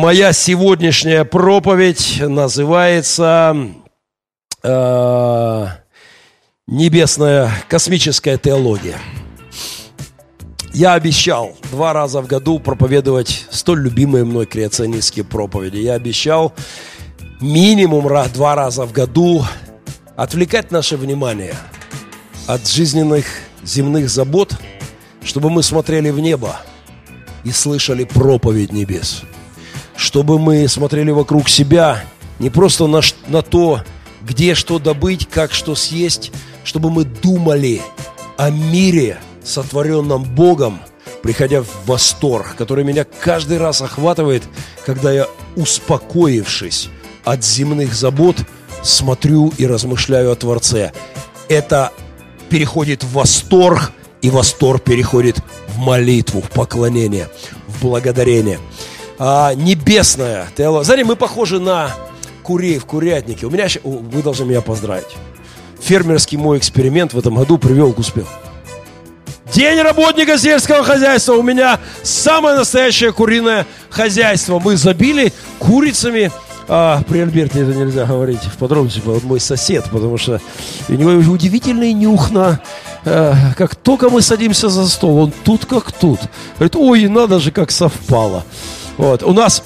Моя сегодняшняя проповедь называется э, «Небесная космическая теология». Я обещал два раза в году проповедовать столь любимые мной креационистские проповеди. Я обещал минимум два раза в году отвлекать наше внимание от жизненных земных забот, чтобы мы смотрели в небо и слышали проповедь небес – чтобы мы смотрели вокруг себя, не просто на, на то, где что добыть, как что съесть, чтобы мы думали о мире, сотворенном Богом, приходя в восторг, который меня каждый раз охватывает, когда я, успокоившись от земных забот, смотрю и размышляю о Творце. Это переходит в восторг, и восторг переходит в молитву, в поклонение, в благодарение а, небесная теология. Знаете, мы похожи на курей в курятнике. У меня, вы должны меня поздравить. Фермерский мой эксперимент в этом году привел к успеху. День работника сельского хозяйства. У меня самое настоящее куриное хозяйство. Мы забили курицами. А, при Альберте это нельзя говорить в подробности, вот мой сосед, потому что у него удивительный нюх на... Э, как только мы садимся за стол, он тут как тут. Говорит, ой, надо же, как совпало. Вот. У нас,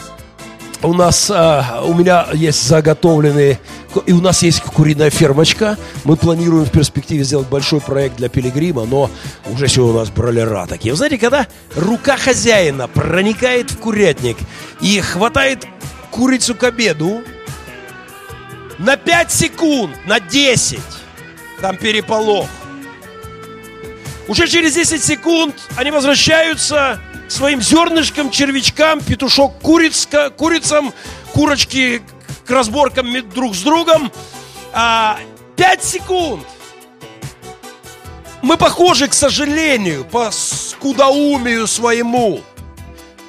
у нас, а, у меня есть заготовленные, и у нас есть куриная фермочка. Мы планируем в перспективе сделать большой проект для пилигрима, но уже сегодня у нас бролера такие. Вы знаете, когда рука хозяина проникает в курятник и хватает курицу к обеду, на 5 секунд, на 10, там переполох. Уже через 10 секунд они возвращаются своим зернышкам, червячкам, петушок курица, курицам, курочки к разборкам друг с другом. А, 5 секунд. Мы похожи, к сожалению, по скудоумию своему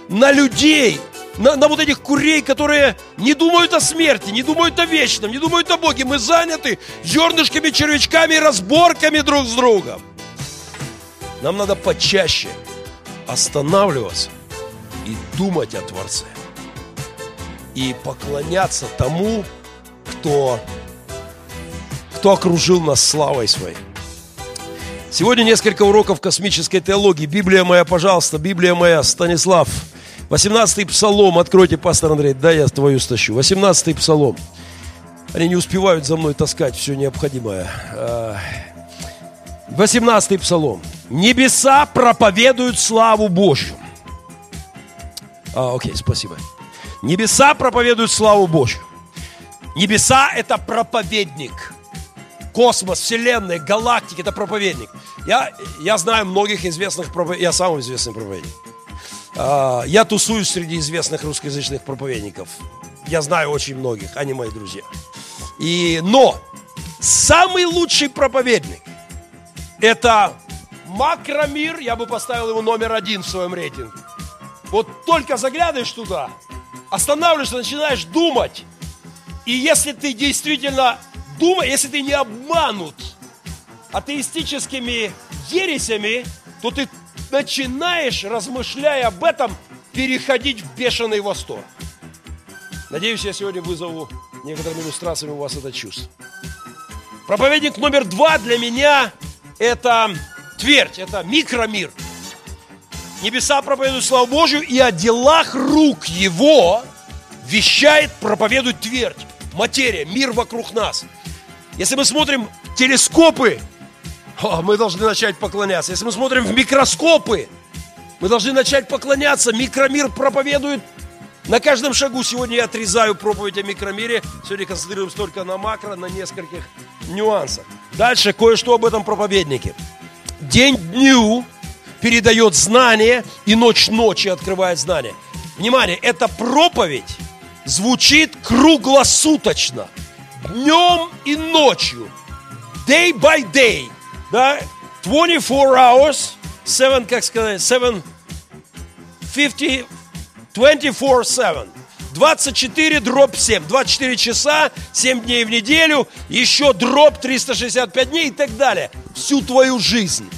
на людей, на, на вот этих курей, которые не думают о смерти, не думают о вечном, не думают о Боге. Мы заняты зернышками, червячками, разборками друг с другом. Нам надо почаще останавливаться и думать о Творце. И поклоняться тому, кто, кто окружил нас славой своей. Сегодня несколько уроков космической теологии. Библия моя, пожалуйста, Библия моя, Станислав. 18-й псалом, откройте, пастор Андрей, да, я твою стащу. 18-й псалом. Они не успевают за мной таскать все необходимое. 18-й а, псалом. Небеса проповедуют славу Божью. А, окей, спасибо. Небеса проповедуют славу Божью. Небеса – это проповедник. Космос, Вселенная, галактики – это проповедник. Я, я знаю многих известных проповедников. Я сам известный проповедник. А, я тусуюсь среди известных русскоязычных проповедников. Я знаю очень многих, они мои друзья. И, но самый лучший проповедник – это Макромир, я бы поставил его номер один в своем рейтинге. Вот только заглядываешь туда, останавливаешься, начинаешь думать. И если ты действительно думаешь, если ты не обманут атеистическими ересями, то ты начинаешь, размышляя об этом, переходить в бешеный восторг. Надеюсь, я сегодня вызову некоторыми иллюстрациями у вас это чувство. Проповедник номер два для меня – это Твердь – это микромир. Небеса проповедуют славу Божью, и о делах рук Его вещает, проповедует твердь. Материя, мир вокруг нас. Если мы смотрим телескопы, мы должны начать поклоняться. Если мы смотрим в микроскопы, мы должны начать поклоняться. Микромир проповедует на каждом шагу. Сегодня я отрезаю проповедь о микромире. Сегодня концентрируемся только на макро, на нескольких нюансах. Дальше кое-что об этом проповеднике. День дню передает знание, и ночь ночи открывает знание. Внимание, эта проповедь звучит круглосуточно, днем и ночью, day by day, да, 24 hours, 7, как сказать, 7, 50, 24-7. 24 дробь 7. 24 часа, 7 дней в неделю, еще дробь 365 дней и так далее. Всю твою жизнь.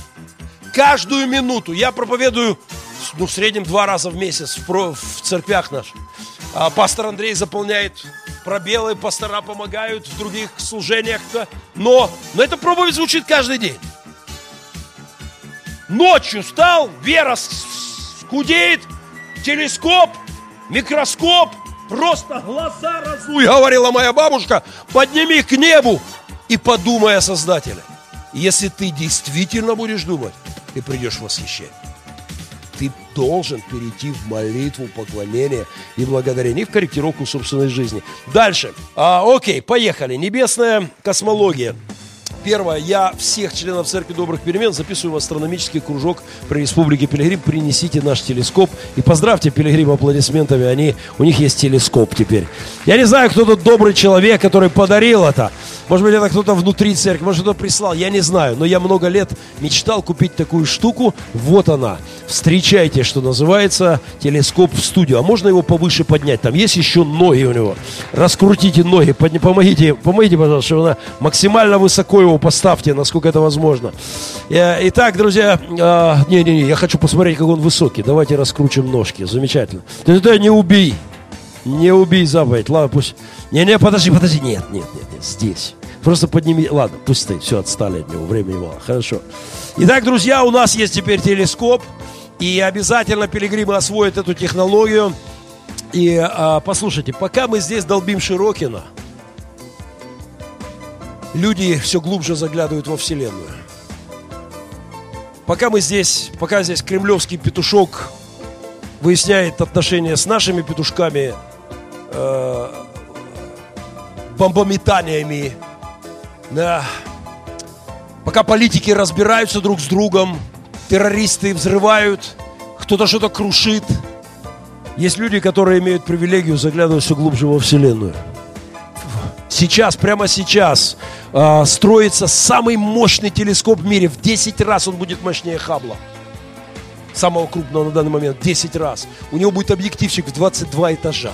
Каждую минуту. Я проповедую, ну, в среднем два раза в месяц в, в церквях наших. А пастор Андрей заполняет пробелы, пастора помогают в других служениях. Но, но эта проповедь звучит каждый день. Ночью стал, вера скудеет, телескоп, микроскоп, просто глаза разуй, говорила моя бабушка, подними к небу и подумай о Создателе. Если ты действительно будешь думать, ты придешь в восхищение. Ты должен перейти в молитву, поклонение и благодарение, и в корректировку собственной жизни. Дальше. А, окей, поехали. Небесная космология. Первое, я всех членов Церкви Добрых Перемен записываю в астрономический кружок при Республике Пилигрим. Принесите наш телескоп и поздравьте Пилигрим аплодисментами. Они, у них есть телескоп теперь. Я не знаю, кто тот добрый человек, который подарил это. Может быть, это кто-то внутри церкви, может, кто-то прислал, я не знаю. Но я много лет мечтал купить такую штуку. Вот она. Встречайте, что называется, телескоп в студию. А можно его повыше поднять? Там есть еще ноги у него. Раскрутите ноги, помогите, помогите, пожалуйста, чтобы она максимально высоко его поставьте, насколько это возможно. Э, итак, друзья, а, не-не-не, я хочу посмотреть, как он высокий. Давайте раскручим ножки. Замечательно. Ты это не убей. Не убей заповедь. Ладно, пусть... Не-не, подожди, подожди. Нет, нет, нет, нет, здесь. Просто подними... Ладно, пусть стоит. Все, отстали от него. Времени мало. Хорошо. Итак, друзья, у нас есть теперь телескоп. И обязательно пилигримы освоят эту технологию. И а, послушайте, пока мы здесь долбим Широкина, люди все глубже заглядывают во Вселенную. Пока мы здесь, пока здесь кремлевский петушок выясняет отношения с нашими петушками, э, бомбометаниями, да, пока политики разбираются друг с другом, террористы взрывают, кто-то что-то крушит, есть люди, которые имеют привилегию заглядывать все глубже во Вселенную – Сейчас, прямо сейчас, э, строится самый мощный телескоп в мире. В 10 раз он будет мощнее Хаббла. Самого крупного на данный момент. 10 раз. У него будет объективчик в 22 этажа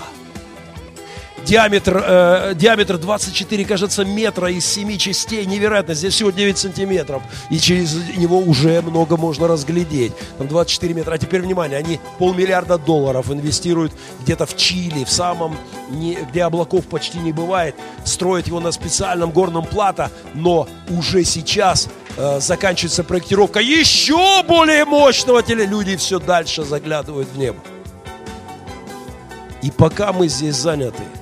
диаметр, э, диаметр 24, кажется, метра из 7 частей. Невероятно. Здесь всего 9 сантиметров. И через него уже много можно разглядеть. Там 24 метра. А теперь, внимание, они полмиллиарда долларов инвестируют где-то в Чили, в самом, не, где облаков почти не бывает. Строят его на специальном горном плато. Но уже сейчас э, заканчивается проектировка еще более мощного теле. Люди все дальше заглядывают в небо. И пока мы здесь заняты –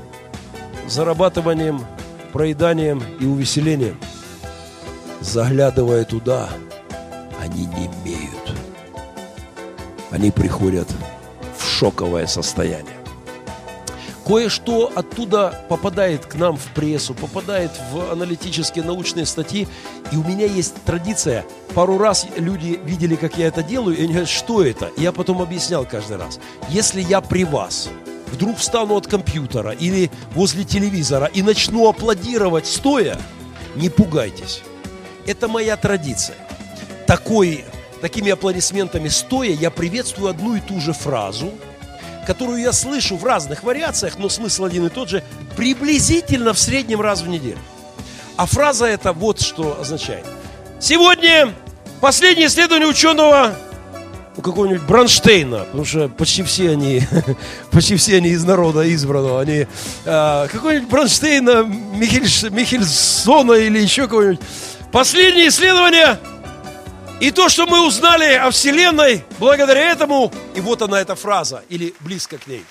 зарабатыванием, проеданием и увеселением. Заглядывая туда, они не имеют. Они приходят в шоковое состояние. Кое-что оттуда попадает к нам в прессу, попадает в аналитические научные статьи. И у меня есть традиция. Пару раз люди видели, как я это делаю, и они говорят, что это? И я потом объяснял каждый раз. Если я при вас – вдруг встану от компьютера или возле телевизора и начну аплодировать стоя, не пугайтесь. Это моя традиция. Такой, такими аплодисментами стоя я приветствую одну и ту же фразу, которую я слышу в разных вариациях, но смысл один и тот же, приблизительно в среднем раз в неделю. А фраза это вот что означает. Сегодня последнее исследование ученого у какого-нибудь Бронштейна, потому что почти все они, почти все они из народа избранного, они а, какой-нибудь Бронштейна, Михель, Михельсона или еще кого-нибудь. Последнее исследование и то, что мы узнали о Вселенной, благодаря этому, и вот она эта фраза, или близко к ней,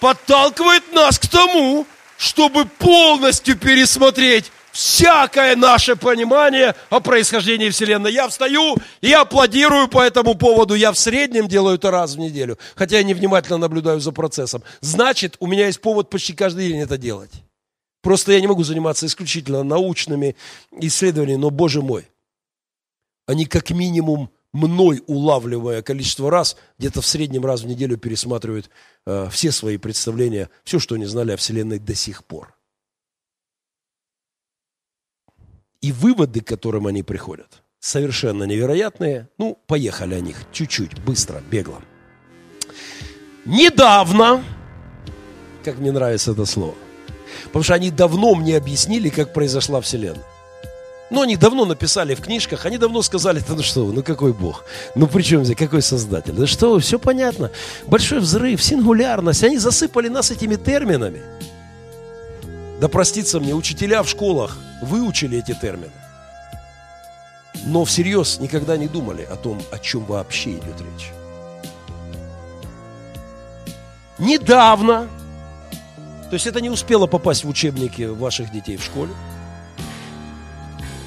подталкивает нас к тому, чтобы полностью пересмотреть всякое наше понимание о происхождении Вселенной. Я встаю и аплодирую по этому поводу. Я в среднем делаю это раз в неделю, хотя я невнимательно наблюдаю за процессом. Значит, у меня есть повод почти каждый день это делать. Просто я не могу заниматься исключительно научными исследованиями, но, боже мой, они как минимум мной улавливая количество раз, где-то в среднем раз в неделю пересматривают э, все свои представления, все, что они знали о Вселенной до сих пор. И выводы, к которым они приходят, совершенно невероятные. Ну, поехали о них чуть-чуть, быстро, бегло. Недавно, как мне нравится это слово, потому что они давно мне объяснили, как произошла Вселенная. Ну, они давно написали в книжках, они давно сказали, ну что вы, ну какой Бог? Ну при чем здесь, какой Создатель? Да что вы, все понятно. Большой взрыв, сингулярность, они засыпали нас этими терминами. Да простится мне, учителя в школах выучили эти термины. Но всерьез никогда не думали о том, о чем вообще идет речь. Недавно, то есть это не успело попасть в учебники ваших детей в школе,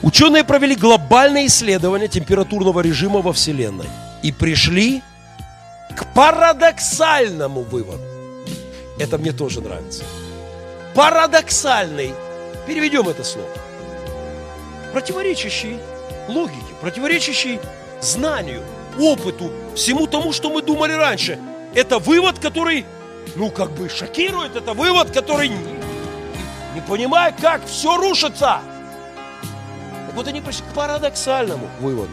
Ученые провели глобальное исследование температурного режима во Вселенной и пришли к парадоксальному выводу. Это мне тоже нравится. Парадоксальный, переведем это слово, противоречащий логике, противоречащий знанию, опыту, всему тому, что мы думали раньше. Это вывод, который, ну, как бы шокирует, это вывод, который не, не, не понимает, как все рушится. Так вот они пришли к парадоксальному выводу.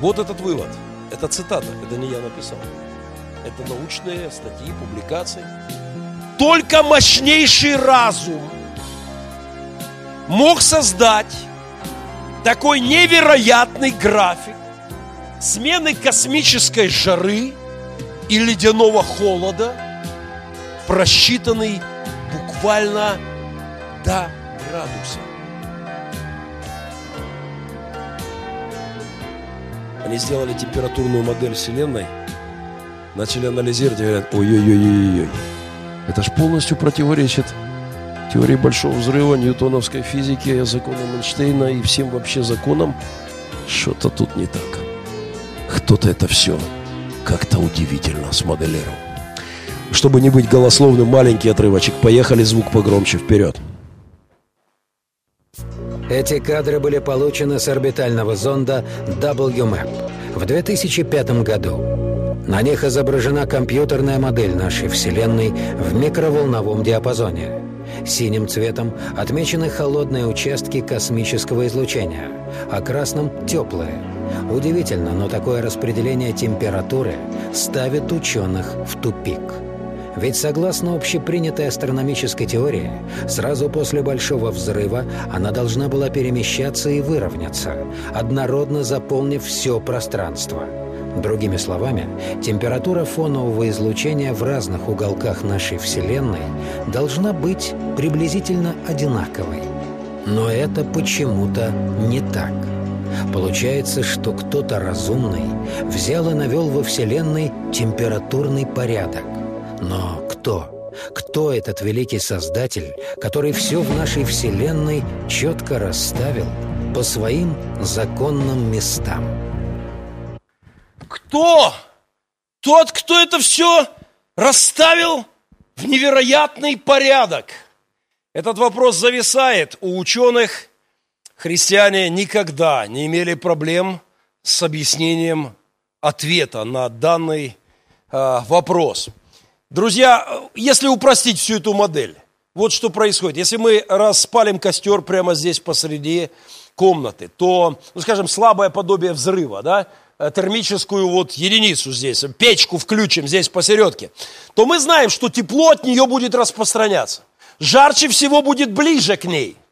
Вот этот вывод. Это цитата, это не я написал. Это научные статьи, публикации. Только мощнейший разум мог создать такой невероятный график смены космической жары и ледяного холода, просчитанный буквально до градуса. Они сделали температурную модель Вселенной, начали анализировать и говорят, ой-ой-ой-ой-ой, это ж полностью противоречит теории Большого Взрыва, ньютоновской физике, законам Эйнштейна и всем вообще законам. Что-то тут не так. Кто-то это все как-то удивительно смоделировал. Чтобы не быть голословным, маленький отрывочек. Поехали, звук погромче, вперед. Эти кадры были получены с орбитального зонда WMAP в 2005 году. На них изображена компьютерная модель нашей Вселенной в микроволновом диапазоне. Синим цветом отмечены холодные участки космического излучения, а красным – теплые. Удивительно, но такое распределение температуры ставит ученых в тупик – ведь согласно общепринятой астрономической теории, сразу после Большого Взрыва она должна была перемещаться и выровняться, однородно заполнив все пространство. Другими словами, температура фонового излучения в разных уголках нашей Вселенной должна быть приблизительно одинаковой. Но это почему-то не так. Получается, что кто-то разумный взял и навел во Вселенной температурный порядок. Но кто? Кто этот великий Создатель, который все в нашей Вселенной четко расставил по своим законным местам? Кто? Тот, кто это все расставил в невероятный порядок. Этот вопрос зависает у ученых. Христиане никогда не имели проблем с объяснением ответа на данный э, вопрос. Друзья, если упростить всю эту модель, вот что происходит. Если мы распалим костер прямо здесь посреди комнаты, то, ну, скажем, слабое подобие взрыва, да, термическую вот единицу здесь, печку включим здесь посередке, то мы знаем, что тепло от нее будет распространяться. Жарче всего будет ближе к ней –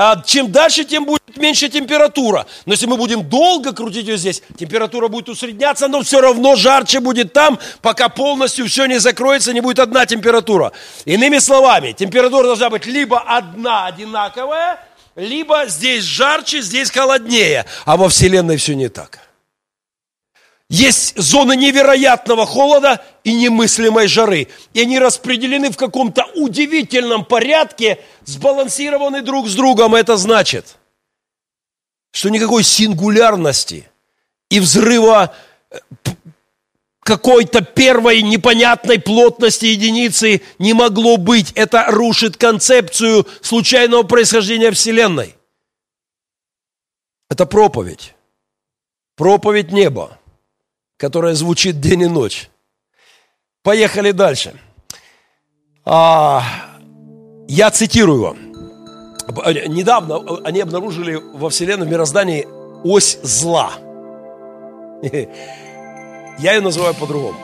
а чем дальше, тем будет меньше температура. Но если мы будем долго крутить ее здесь, температура будет усредняться, но все равно жарче будет там, пока полностью все не закроется, не будет одна температура. Иными словами, температура должна быть либо одна одинаковая, либо здесь жарче, здесь холоднее. А во Вселенной все не так. Есть зоны невероятного холода и немыслимой жары. И они распределены в каком-то удивительном порядке, сбалансированы друг с другом. Это значит, что никакой сингулярности и взрыва э, какой-то первой непонятной плотности единицы не могло быть. Это рушит концепцию случайного происхождения Вселенной. Это проповедь. Проповедь неба которая звучит день и ночь. Поехали дальше. А, я цитирую вам. Недавно они обнаружили во Вселенной, в мироздании ось зла. Я ее называю по-другому.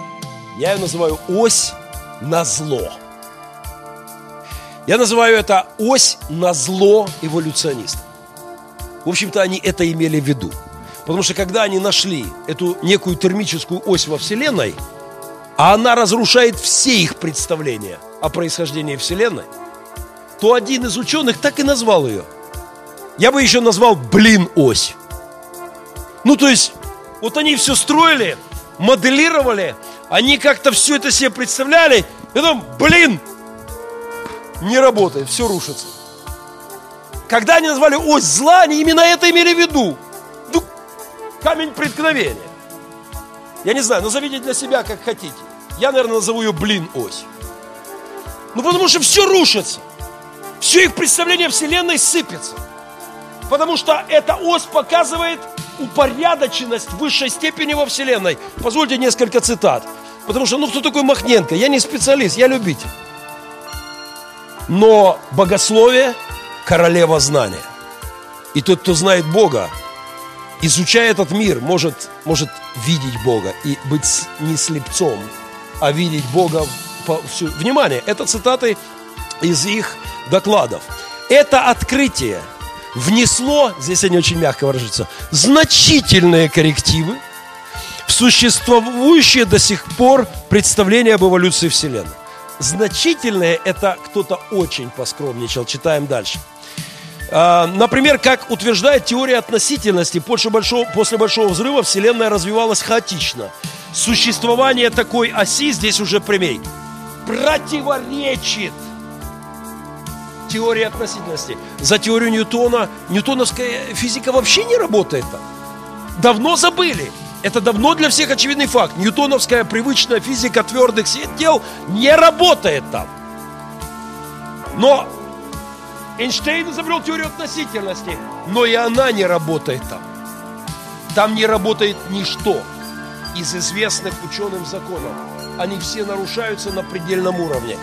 Я ее называю ось на зло. Я называю это ось на зло эволюциониста. В общем-то, они это имели в виду. Потому что когда они нашли эту некую термическую ось во Вселенной, а она разрушает все их представления о происхождении Вселенной, то один из ученых так и назвал ее. Я бы еще назвал «блин ось». Ну, то есть, вот они все строили, моделировали, они как-то все это себе представляли, и потом, блин, не работает, все рушится. Когда они назвали ось зла, они именно это имели в виду. Камень преткновения. Я не знаю, назовите для себя как хотите. Я, наверное, назову ее блин ось. Ну, потому что все рушится. Все их представление Вселенной сыпется. Потому что эта ось показывает упорядоченность высшей степени во Вселенной. Позвольте несколько цитат. Потому что, ну, кто такой Махненко? Я не специалист, я любитель. Но богословие – королева знания. И тот, кто знает Бога, изучая этот мир, может, может видеть Бога и быть не слепцом, а видеть Бога всю... Внимание, это цитаты из их докладов. Это открытие внесло, здесь они очень мягко выражаются, значительные коррективы в существующее до сих пор представление об эволюции Вселенной. Значительное – это кто-то очень поскромничал. Читаем дальше. А, например, как утверждает теория относительности, после большого, после большого взрыва Вселенная развивалась хаотично. Существование такой оси, здесь уже прямей, противоречит теории относительности. За теорию Ньютона, ньютоновская физика вообще не работает. Давно забыли. Это давно для всех очевидный факт. Ньютоновская привычная физика твердых тел не работает там. Но Эйнштейн изобрел теорию относительности, но и она не работает там. Там не работает ничто из известных ученым законов. Они все нарушаются на предельном уровне.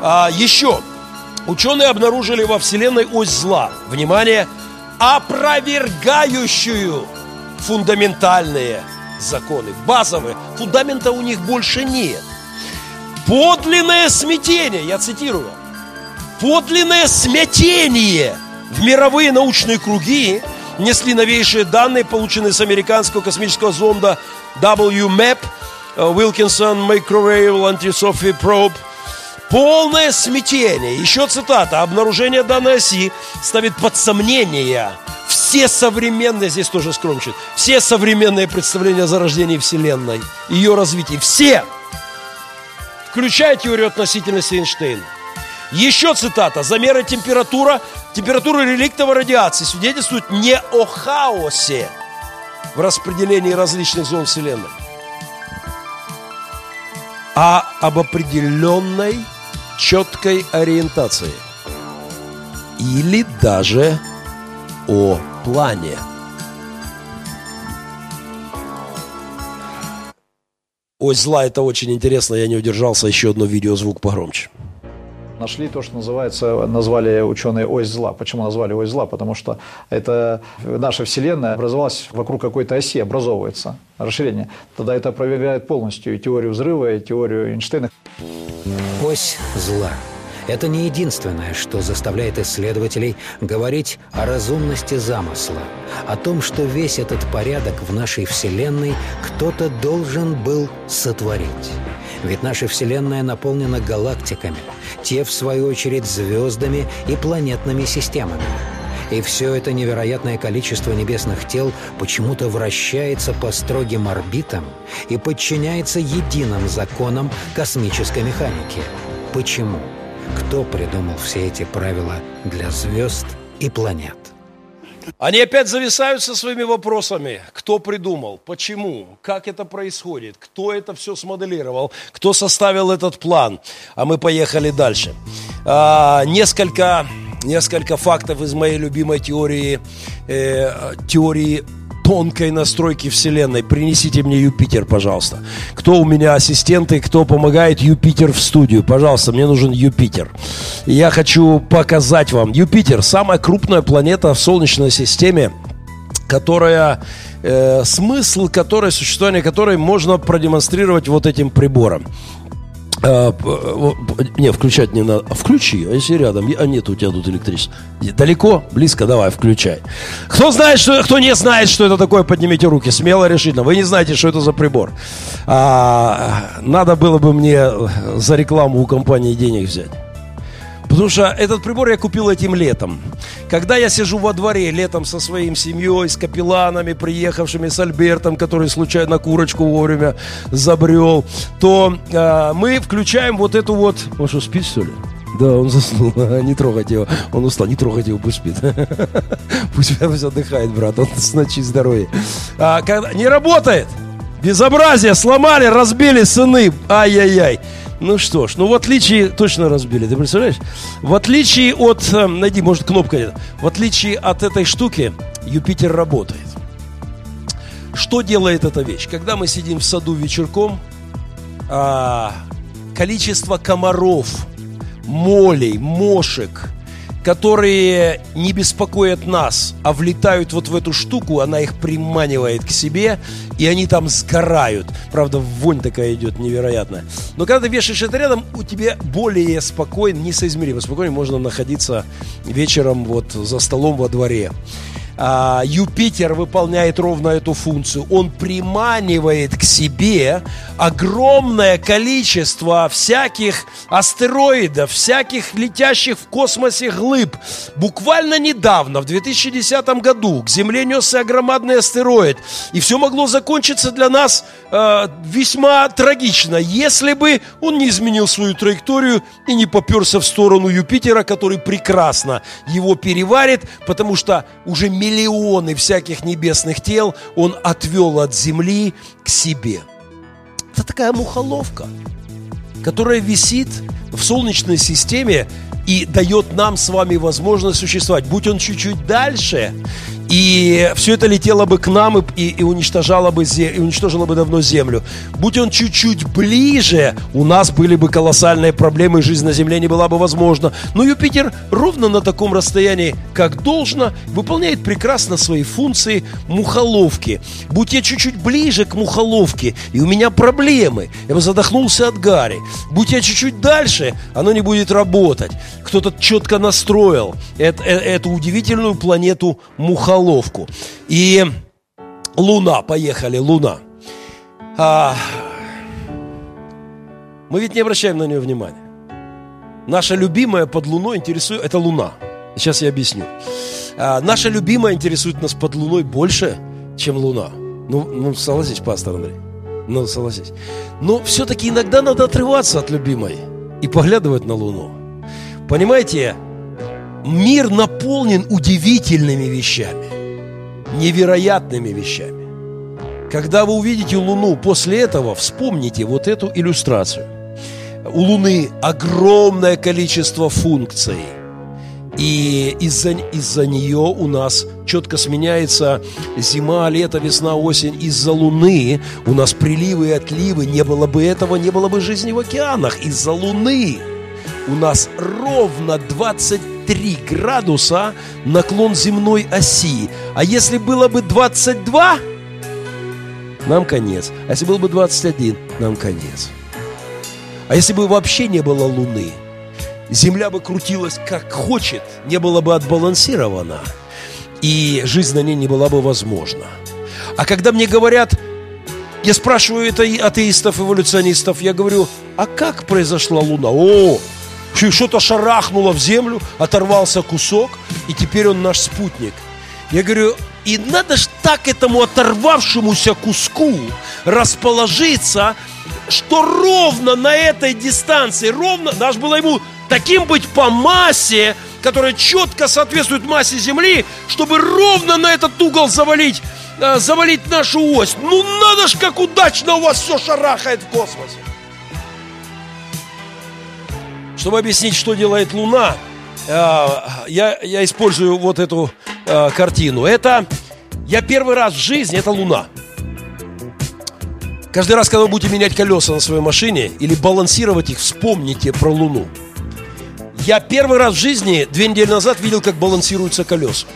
А, еще, ученые обнаружили во Вселенной ось зла. Внимание, опровергающую фундаментальные законы, базовые. Фундамента у них больше нет. Подлинное смятение, я цитирую, подлинное смятение в мировые научные круги несли новейшие данные, полученные с американского космического зонда WMAP, э, Wilkinson Microwave Antisophy Probe. Полное смятение. Еще цитата. Обнаружение данной оси ставит под сомнение все современные, здесь тоже скромчит, все современные представления о зарождении Вселенной, ее развитии, все, включая теорию относительности Эйнштейна. Еще цитата. Замеры температура, температуры реликтовой радиации свидетельствуют не о хаосе в распределении различных зон Вселенной, а об определенной четкой ориентации. Или даже о плане. Ой, зла, это очень интересно, я не удержался, еще одно видеозвук погромче. Нашли то, что называется, назвали ученые ось зла. Почему назвали ось зла? Потому что это наша Вселенная образовалась вокруг какой-то оси, образовывается расширение. Тогда это опровергает полностью и теорию взрыва, и теорию Эйнштейна. Ось зла – это не единственное, что заставляет исследователей говорить о разумности замысла, о том, что весь этот порядок в нашей Вселенной кто-то должен был сотворить. Ведь наша Вселенная наполнена галактиками, те, в свою очередь, звездами и планетными системами. И все это невероятное количество небесных тел почему-то вращается по строгим орбитам и подчиняется единым законам космической механики. Почему? Кто придумал все эти правила для звезд и планет? Они опять зависают со своими вопросами. Кто придумал? Почему? Как это происходит? Кто это все смоделировал? Кто составил этот план? А мы поехали дальше. А, несколько, несколько фактов из моей любимой теории, э, теории тонкой настройки Вселенной. Принесите мне Юпитер, пожалуйста. Кто у меня ассистенты, кто помогает Юпитер в студию? Пожалуйста, мне нужен Юпитер. Я хочу показать вам. Юпитер – самая крупная планета в Солнечной системе, которая э, смысл которой, существование которой можно продемонстрировать вот этим прибором. А, не, включать не надо. А включи, а если рядом? А нет у тебя тут электричество. Далеко? Близко? Давай, включай. Кто знает, что, кто не знает, что это такое, поднимите руки. Смело, решительно. Вы не знаете, что это за прибор. А, надо было бы мне за рекламу у компании денег взять. Потому что этот прибор я купил этим летом. Когда я сижу во дворе летом со своим семьей, с капелланами, приехавшими, с Альбертом, который случайно курочку вовремя забрел, то э, мы включаем вот эту вот... Он что, спит, что ли? Да, он заснул. Не трогать его. Он устал. Не трогать его, пусть спит. Пусть, пусть отдыхает, брат. Он с ночи здоровье. А, когда... Не работает! Безобразие! Сломали, разбили сыны. Ай-яй-яй. Ну что ж, ну в отличие, точно разбили, ты представляешь? В отличие от, э, найди, может кнопка нет, в отличие от этой штуки, Юпитер работает. Что делает эта вещь? Когда мы сидим в саду вечерком, а, количество комаров, молей, мошек, которые не беспокоят нас, а влетают вот в эту штуку, она их приманивает к себе, и они там сгорают. Правда, вонь такая идет невероятная. Но когда ты вешаешь это рядом, у тебя более спокойно, несоизмеримо спокойно можно находиться вечером вот за столом во дворе а, Юпитер выполняет ровно эту функцию. Он приманивает к себе огромное количество всяких астероидов, всяких летящих в космосе глыб. Буквально недавно, в 2010 году, к Земле несся громадный астероид. И все могло закончиться для нас э, весьма трагично, если бы он не изменил свою траекторию и не поперся в сторону Юпитера, который прекрасно его переварит, потому что уже миллион миллионы всяких небесных тел он отвел от земли к себе. Это такая мухоловка, которая висит в Солнечной системе и дает нам с вами возможность существовать. Будь он чуть-чуть дальше, и все это летело бы к нам и, и, и уничтожало бы и уничтожило бы давно Землю. Будь он чуть-чуть ближе, у нас были бы колоссальные проблемы, и жизнь на Земле не была бы возможна. Но Юпитер ровно на таком расстоянии, как должно, выполняет прекрасно свои функции мухоловки. Будь я чуть-чуть ближе к мухоловке, и у меня проблемы, я бы задохнулся от гари. Будь я чуть-чуть дальше, оно не будет работать. Кто-то четко настроил эту, э, эту удивительную планету мухоловки головку. И Луна, поехали, Луна. А, мы ведь не обращаем на нее внимания. Наша любимая под Луной интересует... Это Луна. Сейчас я объясню. А, наша любимая интересует нас под Луной больше, чем Луна. Ну, ну согласись, пастор Андрей. Ну, согласись. Но все-таки иногда надо отрываться от любимой и поглядывать на Луну. Понимаете, мир наполнен удивительными вещами, невероятными вещами. Когда вы увидите Луну, после этого вспомните вот эту иллюстрацию. У Луны огромное количество функций. И из-за из нее у нас четко сменяется зима, лето, весна, осень. Из-за Луны у нас приливы и отливы. Не было бы этого, не было бы жизни в океанах. Из-за Луны у нас ровно 20 3 градуса наклон земной оси. А если было бы 22, нам конец. А если было бы 21, нам конец. А если бы вообще не было Луны, Земля бы крутилась как хочет, не была бы отбалансирована, и жизнь на ней не была бы возможна. А когда мне говорят, я спрашиваю это атеистов, эволюционистов, я говорю, а как произошла Луна? О, что-то шарахнуло в землю, оторвался кусок, и теперь он наш спутник. Я говорю, и надо ж так этому оторвавшемуся куску расположиться, что ровно на этой дистанции, ровно, даже было ему таким быть по массе, которая четко соответствует массе Земли, чтобы ровно на этот угол завалить, э, завалить нашу ось. Ну надо ж, как удачно у вас все шарахает в космосе. Чтобы объяснить, что делает Луна, э, я, я использую вот эту э, картину. Это я первый раз в жизни, это Луна. Каждый раз, когда вы будете менять колеса на своей машине или балансировать их, вспомните про Луну. Я первый раз в жизни две недели назад видел, как балансируются колеса.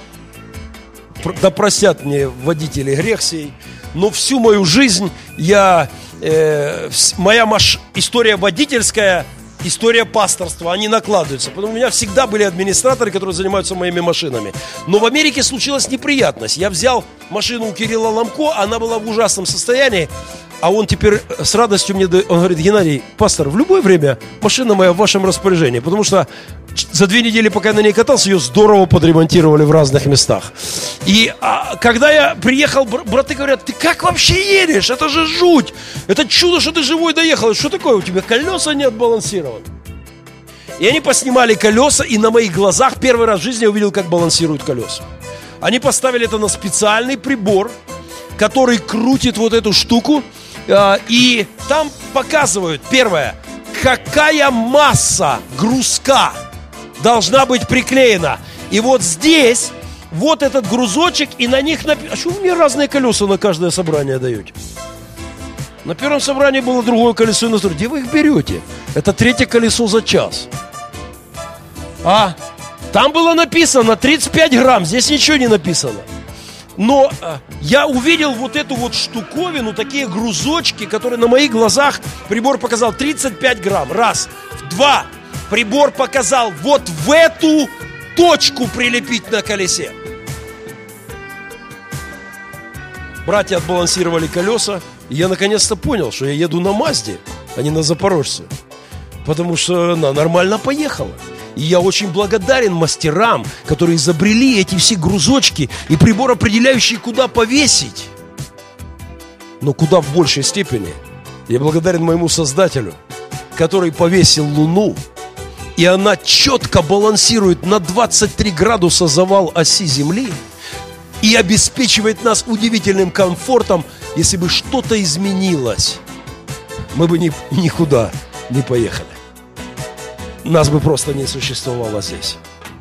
Да простят мне водители грех сей, но всю мою жизнь я э, моя маш... история водительская, история пасторства, они накладываются. Потому что у меня всегда были администраторы, которые занимаются моими машинами. Но в Америке случилась неприятность. Я взял машину у Кирилла Ломко, она была в ужасном состоянии. А он теперь с радостью мне, он говорит, Геннадий, пастор, в любое время машина моя в вашем распоряжении, потому что за две недели, пока я на ней катался, ее здорово подремонтировали в разных местах. И а, когда я приехал, браты говорят, ты как вообще едешь? Это же жуть! Это чудо, что ты живой доехал. Что такое? У тебя колеса не отбалансированы. И они поснимали колеса, и на моих глазах первый раз в жизни я увидел, как балансируют колеса. Они поставили это на специальный прибор, который крутит вот эту штуку, и там показывают, первое, какая масса грузка должна быть приклеена. И вот здесь вот этот грузочек, и на них написано... А что вы мне разные колеса на каждое собрание даете? На первом собрании было другое колесо, и на втором. Где вы их берете? Это третье колесо за час. А? Там было написано 35 грамм, здесь ничего не написано. Но э, я увидел вот эту вот штуковину, такие грузочки, которые на моих глазах прибор показал 35 грамм. Раз. Два прибор показал вот в эту точку прилепить на колесе. Братья отбалансировали колеса, и я наконец-то понял, что я еду на Мазде, а не на Запорожце. Потому что она нормально поехала. И я очень благодарен мастерам, которые изобрели эти все грузочки и прибор, определяющий, куда повесить. Но куда в большей степени я благодарен моему создателю, который повесил Луну и она четко балансирует на 23 градуса завал оси Земли и обеспечивает нас удивительным комфортом, если бы что-то изменилось, мы бы ни, никуда не поехали. Нас бы просто не существовало здесь.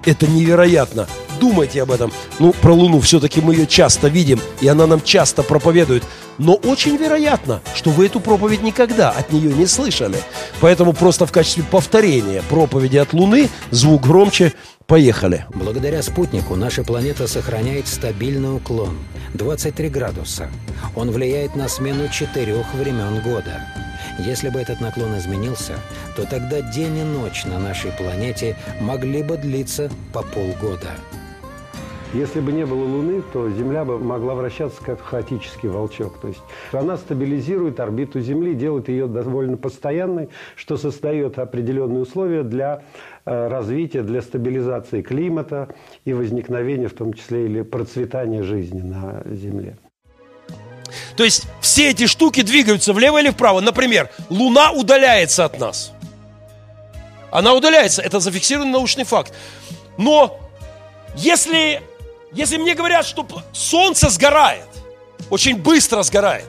Это невероятно. Думайте об этом. Ну, про Луну все-таки мы ее часто видим, и она нам часто проповедует. Но очень вероятно, что вы эту проповедь никогда от нее не слышали. Поэтому просто в качестве повторения проповеди от Луны звук громче. Поехали. Благодаря спутнику наша планета сохраняет стабильный уклон – 23 градуса. Он влияет на смену четырех времен года. Если бы этот наклон изменился, то тогда день и ночь на нашей планете могли бы длиться по полгода. Если бы не было Луны, то Земля бы могла вращаться как хаотический волчок. То есть она стабилизирует орбиту Земли, делает ее довольно постоянной, что создает определенные условия для э, развития, для стабилизации климата и возникновения, в том числе, или процветания жизни на Земле. То есть все эти штуки двигаются влево или вправо. Например, Луна удаляется от нас. Она удаляется, это зафиксированный научный факт. Но если если мне говорят, что солнце сгорает, очень быстро сгорает,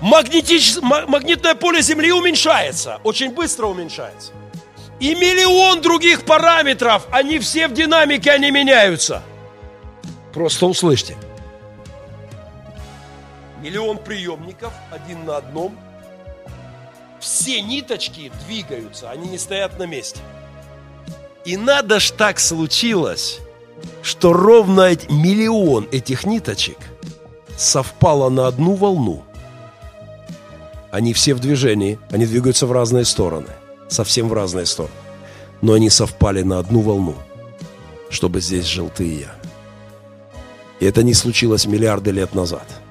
магнетич... магнитное поле Земли уменьшается, очень быстро уменьшается. И миллион других параметров, они все в динамике, они меняются. Просто услышьте. Миллион приемников, один на одном. Все ниточки двигаются, они не стоят на месте. И надо ж так случилось, что ровно миллион этих ниточек совпало на одну волну. Они все в движении, они двигаются в разные стороны, совсем в разные стороны. Но они совпали на одну волну, чтобы здесь жил ты и я. И это не случилось миллиарды лет назад.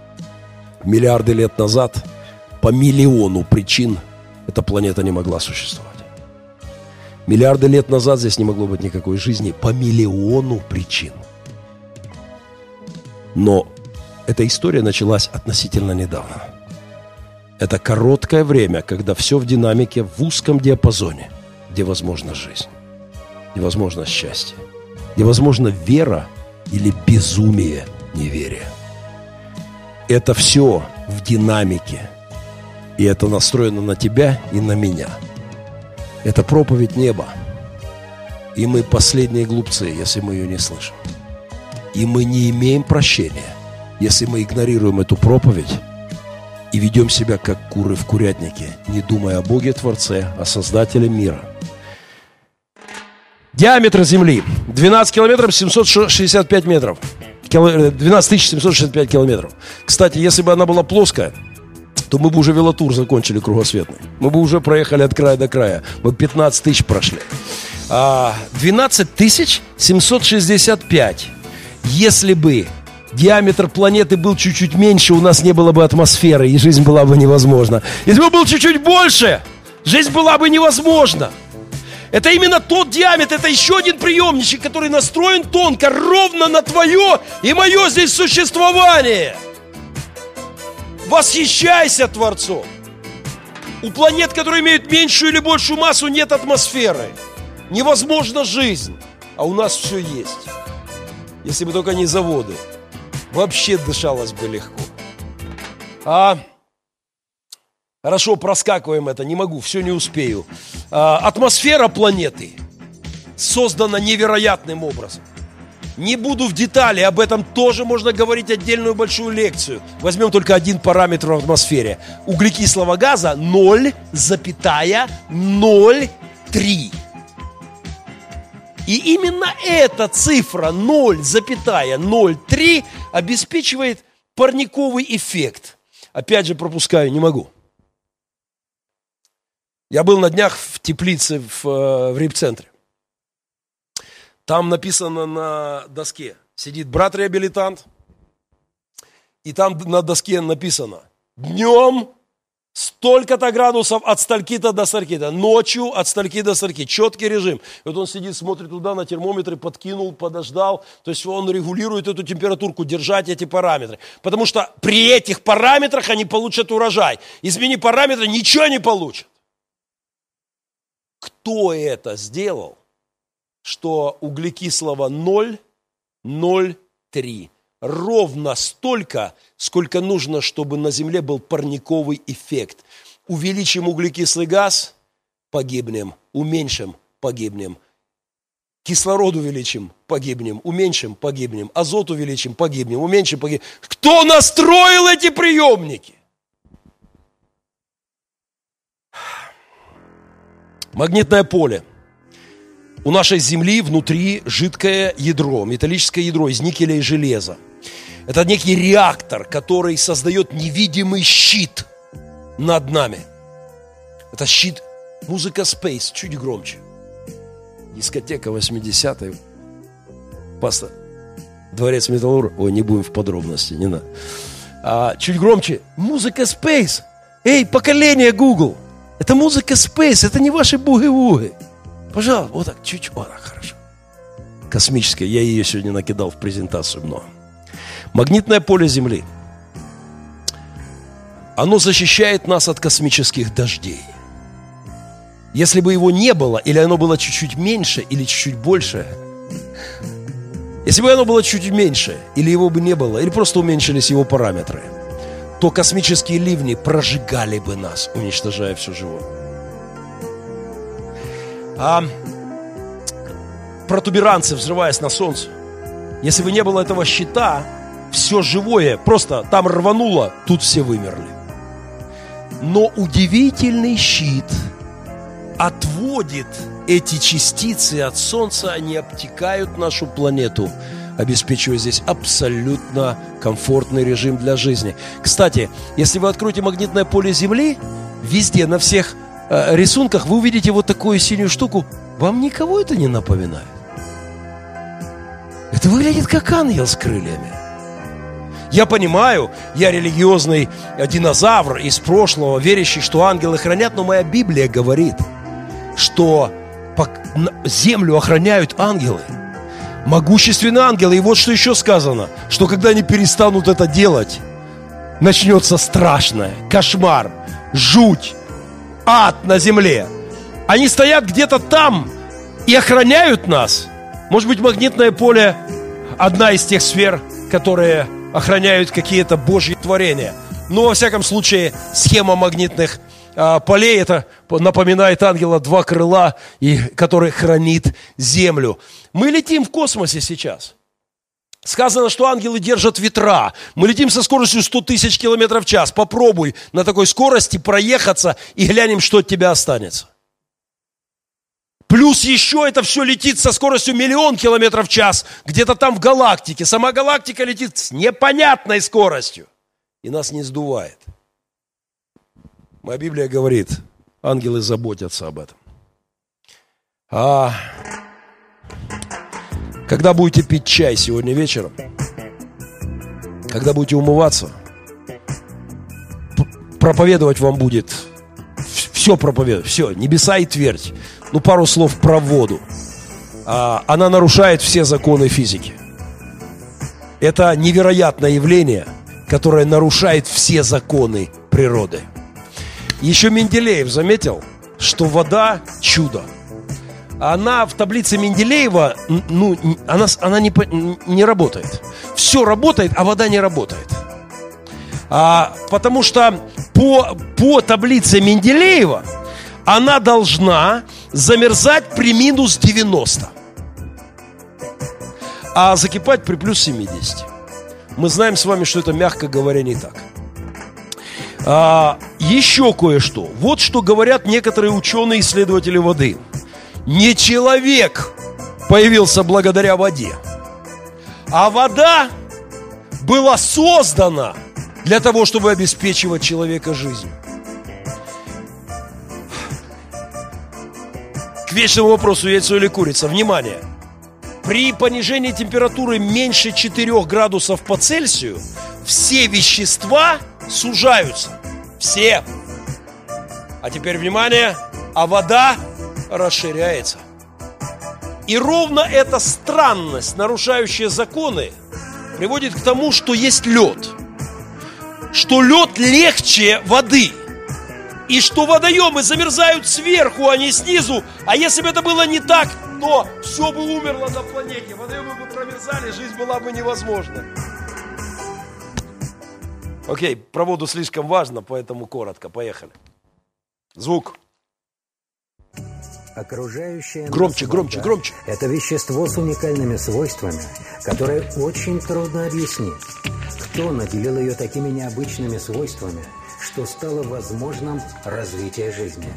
Миллиарды лет назад по миллиону причин эта планета не могла существовать. Миллиарды лет назад здесь не могло быть никакой жизни по миллиону причин. Но эта история началась относительно недавно. Это короткое время, когда все в динамике, в узком диапазоне, где возможна жизнь, где возможно счастье, где возможна вера или безумие неверия. Это все в динамике. И это настроено на тебя и на меня – это проповедь неба. И мы последние глупцы, если мы ее не слышим. И мы не имеем прощения, если мы игнорируем эту проповедь и ведем себя как куры в курятнике, не думая о Боге Творце, о Создателе мира. Диаметр Земли 12 километров 765 метров. 12 765 километров. Кстати, если бы она была плоская, то мы бы уже велотур закончили кругосветный. Мы бы уже проехали от края до края. Мы 15 тысяч прошли. 12 а, тысяч 765. Если бы диаметр планеты был чуть-чуть меньше, у нас не было бы атмосферы, и жизнь была бы невозможна. Если бы был чуть-чуть больше, жизнь была бы невозможна. Это именно тот диаметр, это еще один приемничек, который настроен тонко, ровно на твое и мое здесь существование. Восхищайся Творцом. У планет, которые имеют меньшую или большую массу, нет атмосферы. Невозможна жизнь. А у нас все есть. Если бы только не заводы. Вообще дышалось бы легко. А Хорошо, проскакиваем это, не могу, все не успею. А, атмосфера планеты создана невероятным образом. Не буду в детали, об этом тоже можно говорить отдельную большую лекцию. Возьмем только один параметр в атмосфере. Углекислого газа 0,03. И именно эта цифра 0,03 обеспечивает парниковый эффект. Опять же, пропускаю, не могу. Я был на днях в теплице в, э, в репцентре. Там написано на доске, сидит брат-реабилитант, и там на доске написано, днем столько-то градусов от стальки-то до стальки-то, ночью от стальки до стальки, четкий режим. И вот он сидит, смотрит туда на термометры, подкинул, подождал, то есть он регулирует эту температурку, держать эти параметры. Потому что при этих параметрах они получат урожай. Измени параметры, ничего не получат кто это сделал, что углекислого 0,03. Ровно столько, сколько нужно, чтобы на Земле был парниковый эффект. Увеличим углекислый газ – погибнем, уменьшим – погибнем. Кислород увеличим – погибнем, уменьшим – погибнем. Азот увеличим – погибнем, уменьшим – погибнем. Кто настроил эти приемники? Магнитное поле. У нашей Земли внутри жидкое ядро, металлическое ядро из никеля и железа. Это некий реактор, который создает невидимый щит над нами. Это щит музыка Space, чуть громче. Дискотека 80-й. Паста. Дворец Металлур. Ой, не будем в подробности, не надо. А, чуть громче. Музыка Space. Эй, поколение Google. Это музыка Space, это не ваши буги-вуги. Пожалуйста, вот так, чуть-чуть, вот так, хорошо. Космическая, я ее сегодня накидал в презентацию много. Магнитное поле Земли. Оно защищает нас от космических дождей. Если бы его не было, или оно было чуть-чуть меньше, или чуть-чуть больше, если бы оно было чуть меньше, или его бы не было, или просто уменьшились его параметры – то космические ливни прожигали бы нас, уничтожая все живое. А протуберанцы, взрываясь на Солнце, если бы не было этого щита, все живое просто там рвануло, тут все вымерли. Но удивительный щит отводит эти частицы от Солнца, они обтекают нашу планету – обеспечивая здесь абсолютно комфортный режим для жизни. Кстати, если вы откроете магнитное поле Земли, везде, на всех э, рисунках вы увидите вот такую синюю штуку. Вам никого это не напоминает? Это выглядит как ангел с крыльями. Я понимаю, я религиозный динозавр из прошлого, верящий, что ангелы хранят, но моя Библия говорит, что землю охраняют ангелы – могущественный ангел. И вот что еще сказано, что когда они перестанут это делать, начнется страшное, кошмар, жуть, ад на земле. Они стоят где-то там и охраняют нас. Может быть, магнитное поле одна из тех сфер, которые охраняют какие-то божьи творения. Но, во всяком случае, схема магнитных полей, это напоминает ангела два крыла, и, который хранит землю. Мы летим в космосе сейчас. Сказано, что ангелы держат ветра. Мы летим со скоростью 100 тысяч километров в час. Попробуй на такой скорости проехаться и глянем, что от тебя останется. Плюс еще это все летит со скоростью миллион километров в час, где-то там в галактике. Сама галактика летит с непонятной скоростью. И нас не сдувает. Моя Библия говорит, ангелы заботятся об этом. А когда будете пить чай сегодня вечером, когда будете умываться, проповедовать вам будет все проповедовать, все, небеса и твердь. Ну, пару слов про воду. А, она нарушает все законы физики. Это невероятное явление, которое нарушает все законы природы. Еще Менделеев заметил, что вода – чудо. Она в таблице Менделеева, ну, она, она не, не работает. Все работает, а вода не работает. А, потому что по, по таблице Менделеева она должна замерзать при минус 90, а закипать при плюс 70. Мы знаем с вами, что это, мягко говоря, не так. А, еще кое-что. Вот что говорят некоторые ученые-исследователи воды. Не человек появился благодаря воде, а вода была создана для того, чтобы обеспечивать человека жизнью. К вечному вопросу яйцо или курица. Внимание! При понижении температуры меньше 4 градусов по Цельсию все вещества сужаются. Все. А теперь внимание, а вода расширяется. И ровно эта странность, нарушающая законы, приводит к тому, что есть лед. Что лед легче воды. И что водоемы замерзают сверху, а не снизу. А если бы это было не так, то все бы умерло на планете. Водоемы бы промерзали, жизнь была бы невозможна. Окей, про воду слишком важно, поэтому коротко. Поехали. Звук. Окружающее громче, громче, громче. – это вещество с уникальными свойствами, которые очень трудно объяснить. Кто наделил ее такими необычными свойствами, что стало возможным развитие жизни?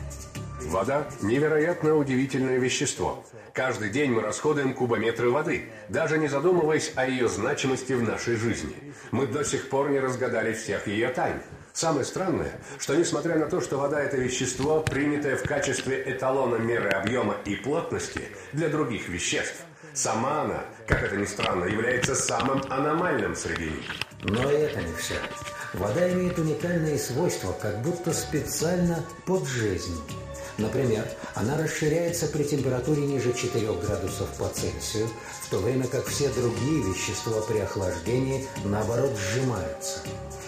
Вода – невероятно удивительное вещество. Каждый день мы расходуем кубометры воды, даже не задумываясь о ее значимости в нашей жизни. Мы до сих пор не разгадали всех ее тайн. Самое странное, что несмотря на то, что вода – это вещество, принятое в качестве эталона меры объема и плотности для других веществ, сама она, как это ни странно, является самым аномальным среди них. Но это не все. Вода имеет уникальные свойства, как будто специально под жизнь. Например, она расширяется при температуре ниже 4 градусов по Цельсию, в то время как все другие вещества при охлаждении, наоборот, сжимаются.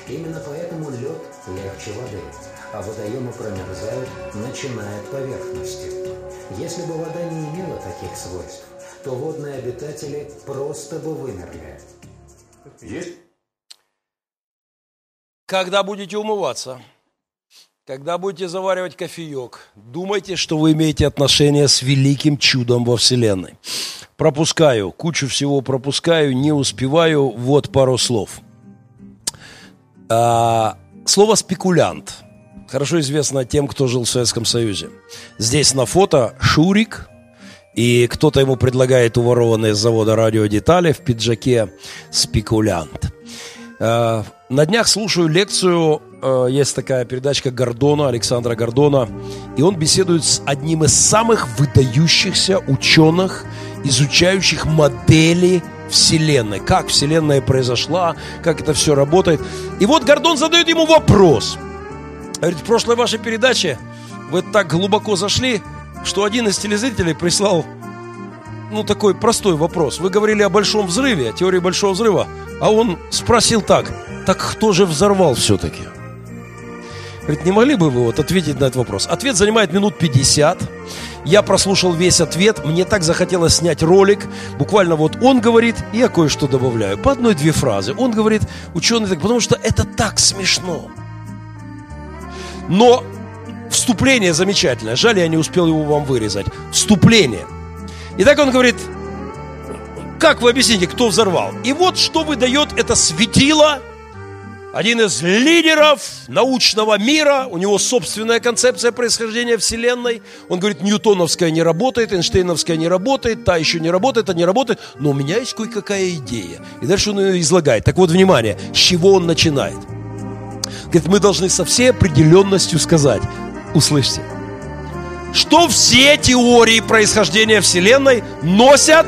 Именно поэтому лед легче воды, а водоемы промерзают, начиная от поверхности. Если бы вода не имела таких свойств, то водные обитатели просто бы вымерли. Есть? Когда будете умываться, когда будете заваривать кофеек, думайте, что вы имеете отношение с великим чудом во Вселенной. Пропускаю, кучу всего пропускаю, не успеваю. Вот пару слов. А, слово «спекулянт» хорошо известно тем, кто жил в Советском Союзе. Здесь на фото Шурик, и кто-то ему предлагает уворованные с завода радиодетали в пиджаке «спекулянт». А, на днях слушаю лекцию, э, есть такая передачка Гордона, Александра Гордона, и он беседует с одним из самых выдающихся ученых, изучающих модели Вселенной, как Вселенная произошла, как это все работает. И вот Гордон задает ему вопрос. Говорит, в прошлой вашей передаче вы так глубоко зашли, что один из телезрителей прислал ну, такой простой вопрос. Вы говорили о большом взрыве, о теории большого взрыва, а он спросил так, так кто же взорвал все-таки? Говорит, не могли бы вы вот ответить на этот вопрос? Ответ занимает минут 50. Я прослушал весь ответ, мне так захотелось снять ролик. Буквально вот он говорит, я кое-что добавляю. По одной-две фразы. Он говорит, ученый так, потому что это так смешно. Но вступление замечательное. Жаль, я не успел его вам вырезать. Вступление – и так он говорит, как вы объясните, кто взорвал? И вот что выдает это светило, один из лидеров научного мира, у него собственная концепция происхождения Вселенной. Он говорит, ньютоновская не работает, Эйнштейновская не работает, та еще не работает, та не работает, но у меня есть кое-какая идея. И дальше он ее излагает. Так вот, внимание, с чего он начинает? Говорит, мы должны со всей определенностью сказать, услышьте, что все теории происхождения Вселенной носят,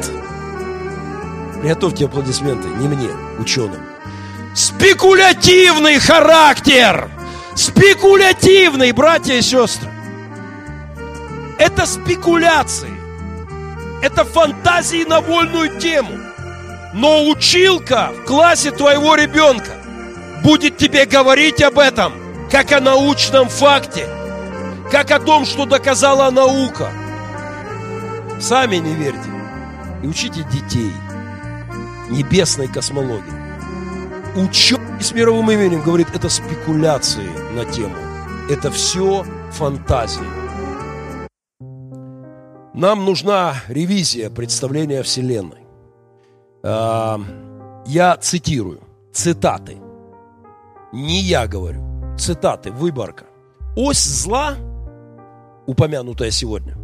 приготовьте аплодисменты, не мне, ученым, спекулятивный характер. Спекулятивный, братья и сестры. Это спекуляции. Это фантазии на вольную тему. Но училка в классе твоего ребенка будет тебе говорить об этом, как о научном факте, как о том, что доказала наука. Сами не верьте и учите детей небесной космологии. Ученый с мировым именем говорит, это спекуляции на тему. Это все фантазии. Нам нужна ревизия представления Вселенной. А, я цитирую, цитаты. Не я говорю, цитаты, выборка. Ось зла, упомянутая сегодня,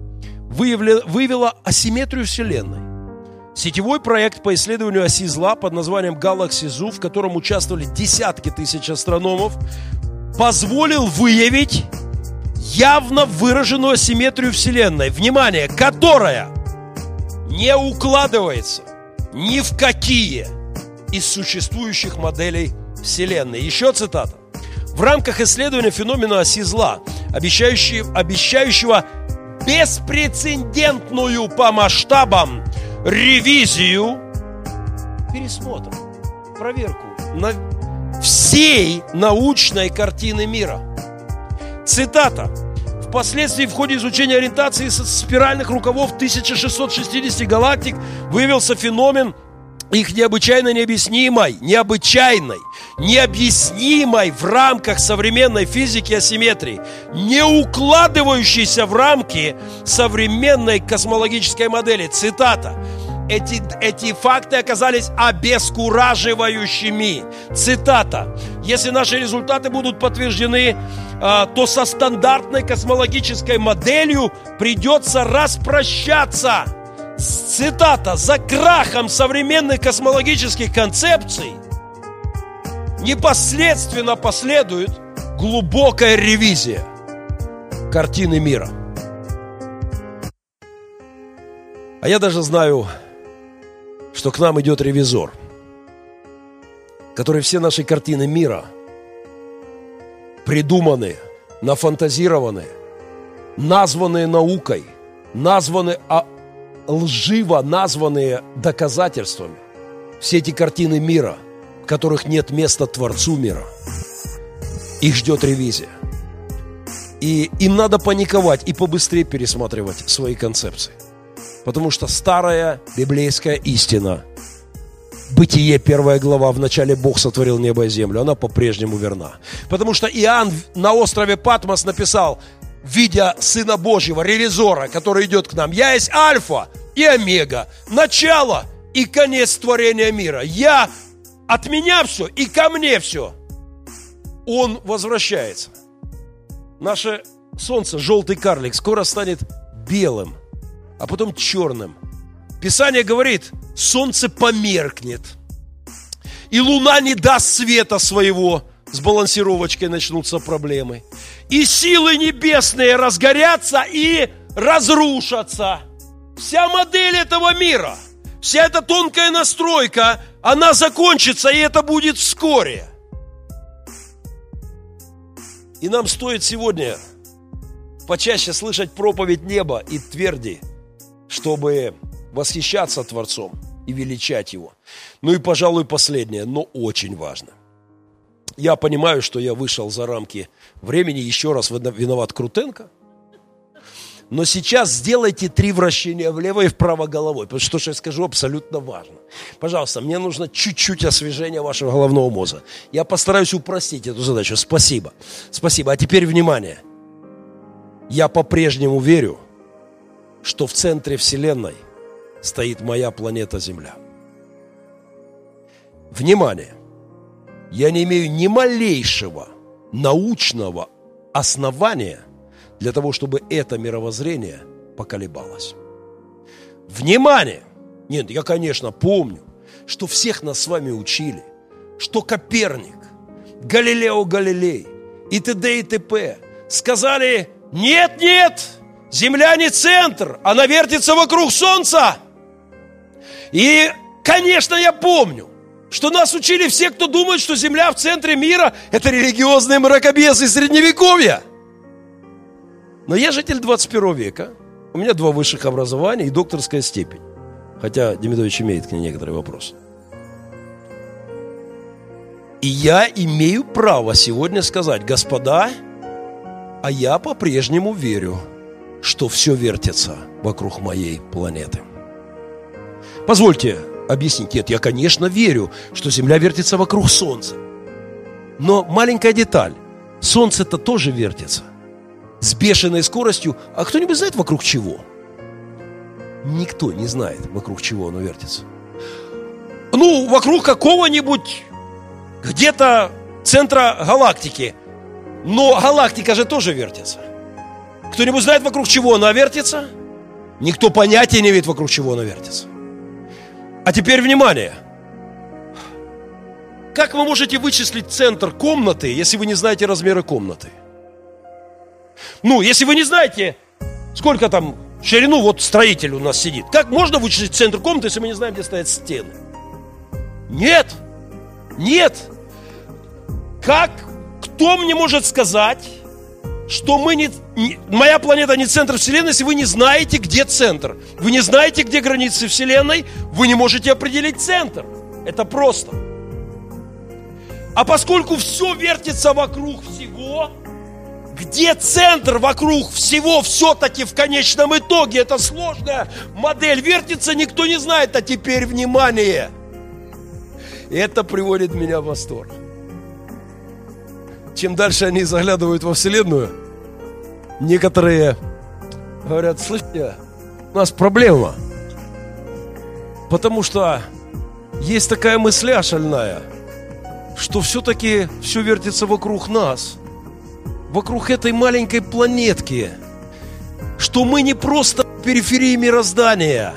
выявила, асимметрию Вселенной. Сетевой проект по исследованию оси зла под названием Galaxy Zoo, в котором участвовали десятки тысяч астрономов, позволил выявить явно выраженную асимметрию Вселенной, внимание, которая не укладывается ни в какие из существующих моделей Вселенной. Еще цитата. В рамках исследования феномена оси зла, обещающего, беспрецедентную по масштабам ревизию, пересмотр, проверку на всей научной картины мира. Цитата. Впоследствии в ходе изучения ориентации спиральных рукавов 1660 галактик выявился феномен их необычайно необъяснимой, необычайной, необъяснимой в рамках современной физики асимметрии, не укладывающейся в рамки современной космологической модели. Цитата эти, эти факты оказались обескураживающими. Цитата. Если наши результаты будут подтверждены, а, то со стандартной космологической моделью придется распрощаться. Цитата. За крахом современных космологических концепций непосредственно последует глубокая ревизия картины мира. А я даже знаю что к нам идет ревизор, который все наши картины мира придуманы, нафантазированы, названные наукой, названы а, лживо названные доказательствами. Все эти картины мира, которых нет места Творцу мира, их ждет ревизия. И им надо паниковать и побыстрее пересматривать свои концепции. Потому что старая библейская истина, Бытие, первая глава, в начале Бог сотворил небо и землю, она по-прежнему верна. Потому что Иоанн на острове Патмос написал, видя Сына Божьего, ревизора, который идет к нам, «Я есть Альфа и Омега, начало и конец творения мира. Я, от меня все и ко мне все». Он возвращается. Наше солнце, желтый карлик, скоро станет белым – а потом черным. Писание говорит, солнце померкнет, и луна не даст света своего, с балансировочкой начнутся проблемы. И силы небесные разгорятся и разрушатся. Вся модель этого мира, вся эта тонкая настройка, она закончится, и это будет вскоре. И нам стоит сегодня почаще слышать проповедь неба и тверди – чтобы восхищаться Творцом и величать Его. Ну и, пожалуй, последнее, но очень важно. Я понимаю, что я вышел за рамки времени, еще раз виноват Крутенко, но сейчас сделайте три вращения влево и вправо головой, потому что то, что я скажу, абсолютно важно. Пожалуйста, мне нужно чуть-чуть освежения вашего головного мозга. Я постараюсь упростить эту задачу. Спасибо. Спасибо. А теперь внимание. Я по-прежнему верю, что в центре Вселенной стоит моя планета Земля. Внимание! Я не имею ни малейшего научного основания для того, чтобы это мировоззрение поколебалось. Внимание! Нет, я, конечно, помню, что всех нас с вами учили, что Коперник Галилео Галилей и т.д. и т.п. сказали, нет, нет, Земля не центр, она вертится вокруг Солнца. И, конечно, я помню, что нас учили все, кто думает, что Земля в центре мира – это религиозные мракобесы Средневековья. Но я житель 21 века, у меня два высших образования и докторская степень. Хотя Демидович имеет к ней некоторые вопросы. И я имею право сегодня сказать, господа, а я по-прежнему верю, что все вертится вокруг моей планеты. Позвольте объяснить, нет, я, конечно, верю, что Земля вертится вокруг Солнца. Но маленькая деталь, Солнце-то тоже вертится с бешеной скоростью. А кто-нибудь знает, вокруг чего? Никто не знает, вокруг чего оно вертится. Ну, вокруг какого-нибудь где-то центра галактики. Но галактика же тоже вертится. Кто-нибудь знает, вокруг чего она вертится? Никто понятия не имеет, вокруг чего она вертится. А теперь внимание. Как вы можете вычислить центр комнаты, если вы не знаете размеры комнаты? Ну, если вы не знаете, сколько там ширину, вот строитель у нас сидит. Как можно вычислить центр комнаты, если мы не знаем, где стоят стены? Нет. Нет. Как? Кто мне может сказать, что мы не, не, моя планета не центр Вселенной, если вы не знаете, где центр. Вы не знаете, где границы Вселенной, вы не можете определить центр. Это просто. А поскольку все вертится вокруг всего, где центр вокруг всего все-таки в конечном итоге, это сложная модель вертится, никто не знает. А теперь внимание! Это приводит меня в восторг чем дальше они заглядывают во Вселенную, некоторые говорят, слышите, у нас проблема. Потому что есть такая мысля шальная, что все-таки все вертится вокруг нас, вокруг этой маленькой планетки, что мы не просто в периферии мироздания,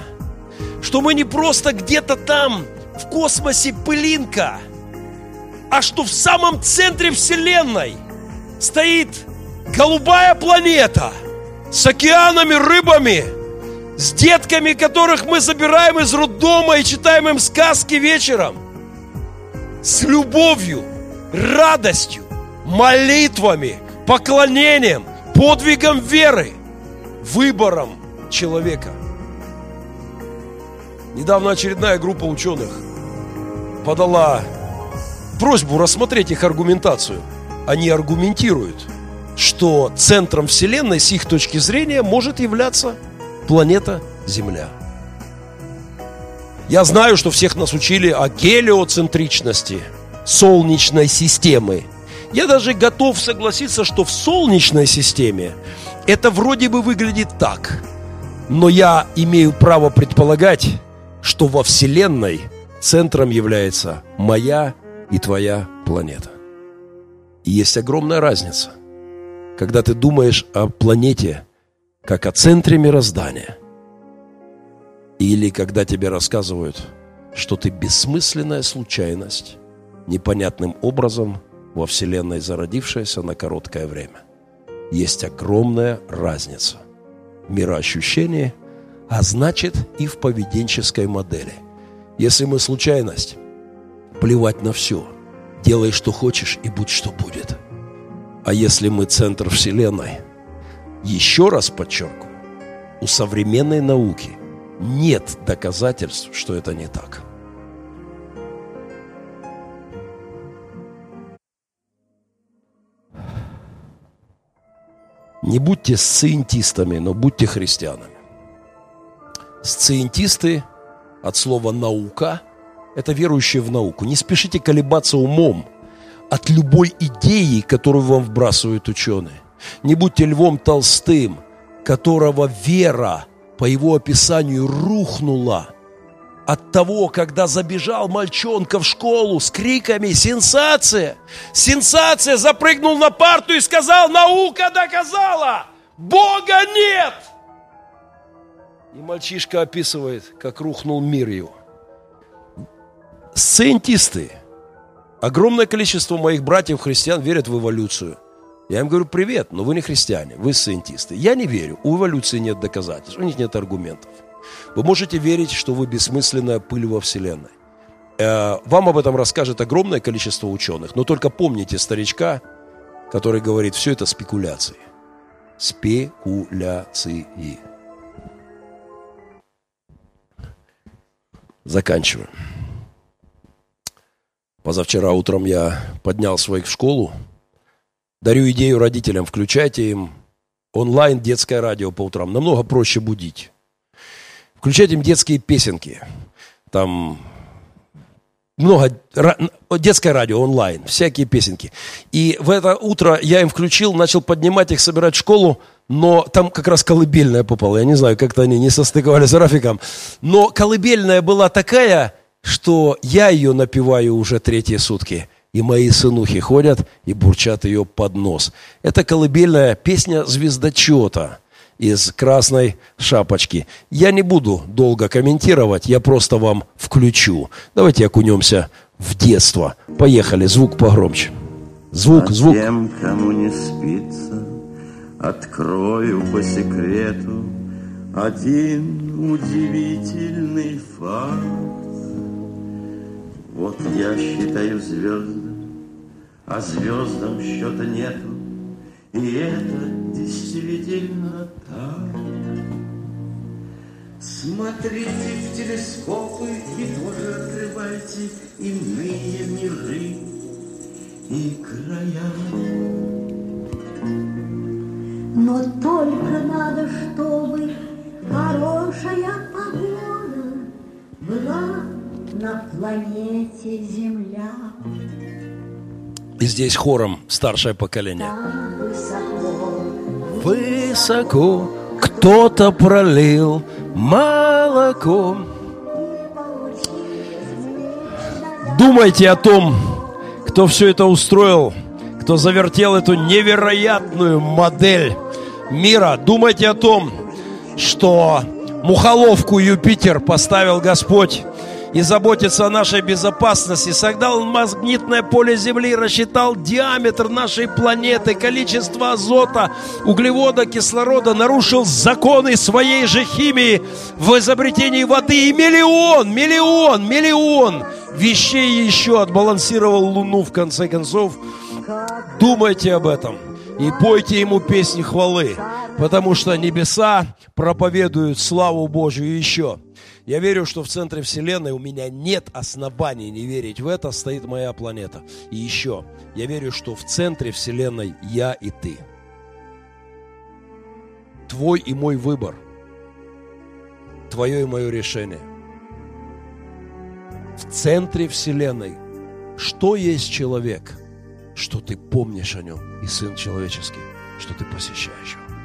что мы не просто где-то там в космосе пылинка – а что в самом центре Вселенной стоит голубая планета с океанами, рыбами, с детками, которых мы забираем из роддома и читаем им сказки вечером, с любовью, радостью, молитвами, поклонением, подвигом веры, выбором человека. Недавно очередная группа ученых подала просьбу рассмотреть их аргументацию. Они аргументируют, что центром Вселенной с их точки зрения может являться планета Земля. Я знаю, что всех нас учили о гелиоцентричности Солнечной системы. Я даже готов согласиться, что в Солнечной системе это вроде бы выглядит так. Но я имею право предполагать, что во Вселенной центром является моя и твоя планета. И есть огромная разница, когда ты думаешь о планете как о центре мироздания, или когда тебе рассказывают, что ты бессмысленная случайность, непонятным образом во Вселенной зародившаяся на короткое время. Есть огромная разница в мироощущении, а значит и в поведенческой модели. Если мы случайность, плевать на все. Делай, что хочешь, и будь, что будет. А если мы центр Вселенной, еще раз подчеркиваю, у современной науки нет доказательств, что это не так. Не будьте сциентистами, но будьте христианами. Сциентисты от слова «наука» это верующие в науку. Не спешите колебаться умом от любой идеи, которую вам вбрасывают ученые. Не будьте львом Толстым, которого вера, по его описанию, рухнула от того, когда забежал мальчонка в школу с криками «Сенсация! Сенсация!» запрыгнул на парту и сказал «Наука доказала! Бога нет!» И мальчишка описывает, как рухнул мир его. Сциентисты Огромное количество моих братьев-христиан верят в эволюцию. Я им говорю, привет, но вы не христиане, вы сcientisты. Я не верю, у эволюции нет доказательств, у них нет аргументов. Вы можете верить, что вы бессмысленная пыль во Вселенной. Э, вам об этом расскажет огромное количество ученых, но только помните старичка, который говорит, все это спекуляции. Спекуляции. Заканчиваю. Позавчера утром я поднял своих в школу. Дарю идею родителям, включайте им онлайн детское радио по утрам. Намного проще будить. Включайте им детские песенки. Там много детское радио онлайн, всякие песенки. И в это утро я им включил, начал поднимать их, собирать в школу, но там как раз колыбельная попала. Я не знаю, как-то они не состыковали с Рафиком. Но колыбельная была такая, что я ее напиваю уже третьи сутки. И мои сынухи ходят и бурчат ее под нос. Это колыбельная песня звездочета из красной шапочки. Я не буду долго комментировать, я просто вам включу. Давайте окунемся в детство. Поехали, звук погромче. Звук, а звук. Тем, кому не спится, открою по секрету один удивительный факт. Вот я считаю звезды, а звездам счета нету, и это действительно так. Смотрите в телескопы и тоже открывайте иные миры и края. Но только надо, чтобы хорошая погода была на планете Земля. И здесь хором старшее поколение. высоко, Высоко кто-то пролил молоко. Думайте о том, кто все это устроил, кто завертел эту невероятную модель мира. Думайте о том, что мухоловку Юпитер поставил Господь и заботится о нашей безопасности. Создал магнитное поле Земли, рассчитал диаметр нашей планеты, количество азота, углевода, кислорода, нарушил законы своей же химии в изобретении воды. И миллион, миллион, миллион вещей еще отбалансировал Луну в конце концов. Думайте об этом и пойте ему песни хвалы, потому что небеса проповедуют славу Божью еще – я верю, что в центре Вселенной у меня нет оснований не верить в это, стоит моя планета. И еще, я верю, что в центре Вселенной я и ты. Твой и мой выбор. Твое и мое решение. В центре Вселенной. Что есть человек? Что ты помнишь о нем, и Сын Человеческий, что ты посещаешь его.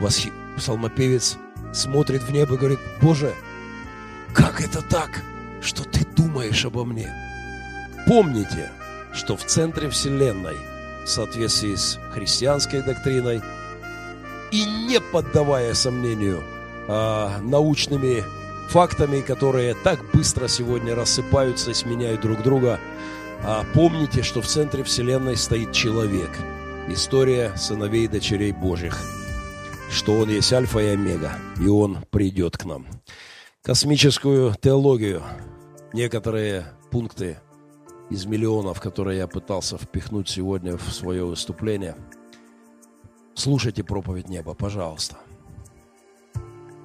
Восхи... Псалмопевец смотрит в небо и говорит, Боже, как это так, что ты думаешь обо мне? Помните, что в центре Вселенной, в соответствии с христианской доктриной, и не поддавая сомнению а, научными фактами, которые так быстро сегодня рассыпаются и сменяют друг друга, а, помните, что в центре Вселенной стоит человек. История сыновей и дочерей Божьих. Что он есть альфа и омега, и он придет к нам космическую теологию. Некоторые пункты из миллионов, которые я пытался впихнуть сегодня в свое выступление. Слушайте проповедь неба, пожалуйста.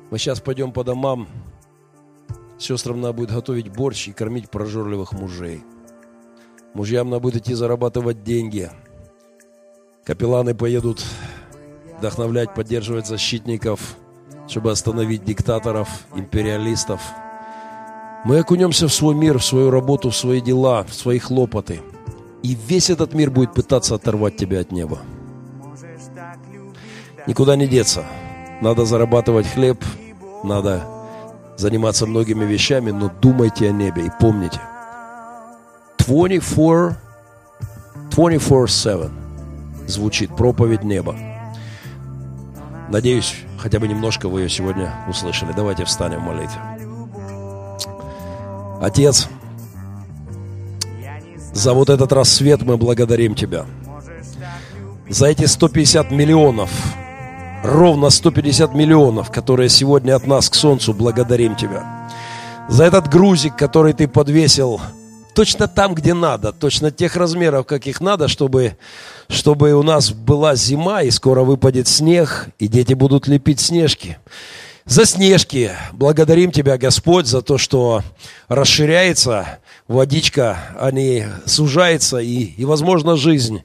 Мы сейчас пойдем по домам. Сестрам надо будет готовить борщ и кормить прожорливых мужей. Мужьям надо будет идти зарабатывать деньги. Капелланы поедут вдохновлять, поддерживать защитников – чтобы остановить диктаторов, империалистов. Мы окунемся в свой мир, в свою работу, в свои дела, в свои хлопоты. И весь этот мир будет пытаться оторвать тебя от неба. Никуда не деться. Надо зарабатывать хлеб, надо заниматься многими вещами, но думайте о небе и помните. 24 24-7 звучит проповедь неба. Надеюсь, хотя бы немножко вы ее сегодня услышали. Давайте встанем в молитве. Отец, За вот этот рассвет мы благодарим Тебя. За эти 150 миллионов, ровно 150 миллионов, которые сегодня от нас к солнцу, благодарим Тебя. За этот грузик, который Ты подвесил точно там, где надо, точно тех размеров, каких надо, чтобы, чтобы у нас была зима, и скоро выпадет снег, и дети будут лепить снежки. За снежки благодарим Тебя, Господь, за то, что расширяется водичка, а не сужается, и, и возможно, жизнь.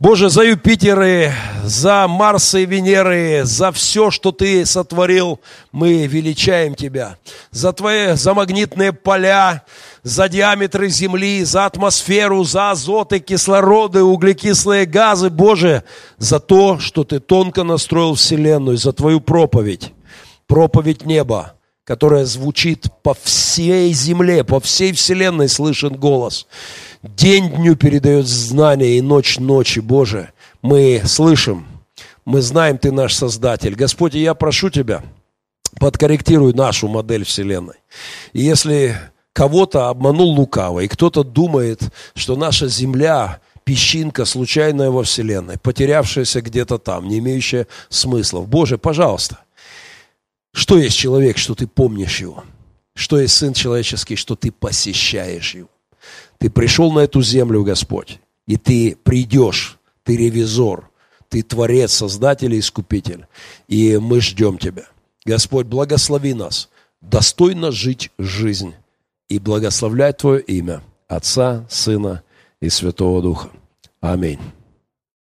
Боже, за Юпитеры, за Марсы и Венеры, за все, что Ты сотворил, мы величаем Тебя. За Твои, за магнитные поля, за диаметры Земли, за атмосферу, за азоты, кислороды, углекислые газы, Боже, за то, что Ты тонко настроил Вселенную, за Твою проповедь, проповедь неба, которая звучит по всей земле, по всей Вселенной слышен голос. День дню передает знания и ночь ночи, Боже. Мы слышим, мы знаем, Ты наш Создатель. Господь, я прошу Тебя, подкорректируй нашу модель Вселенной. И если кого-то обманул лукаво, и кто-то думает, что наша Земля песчинка случайная во Вселенной, потерявшаяся где-то там, не имеющая смыслов. Боже, пожалуйста, что есть человек, что ты помнишь его? Что есть Сын Человеческий, что ты посещаешь его? Ты пришел на эту землю, Господь, и ты придешь, ты ревизор, ты творец, создатель и искупитель. И мы ждем тебя. Господь, благослови нас, достойно жить жизнь и благословлять Твое имя, Отца, Сына и Святого Духа. Аминь.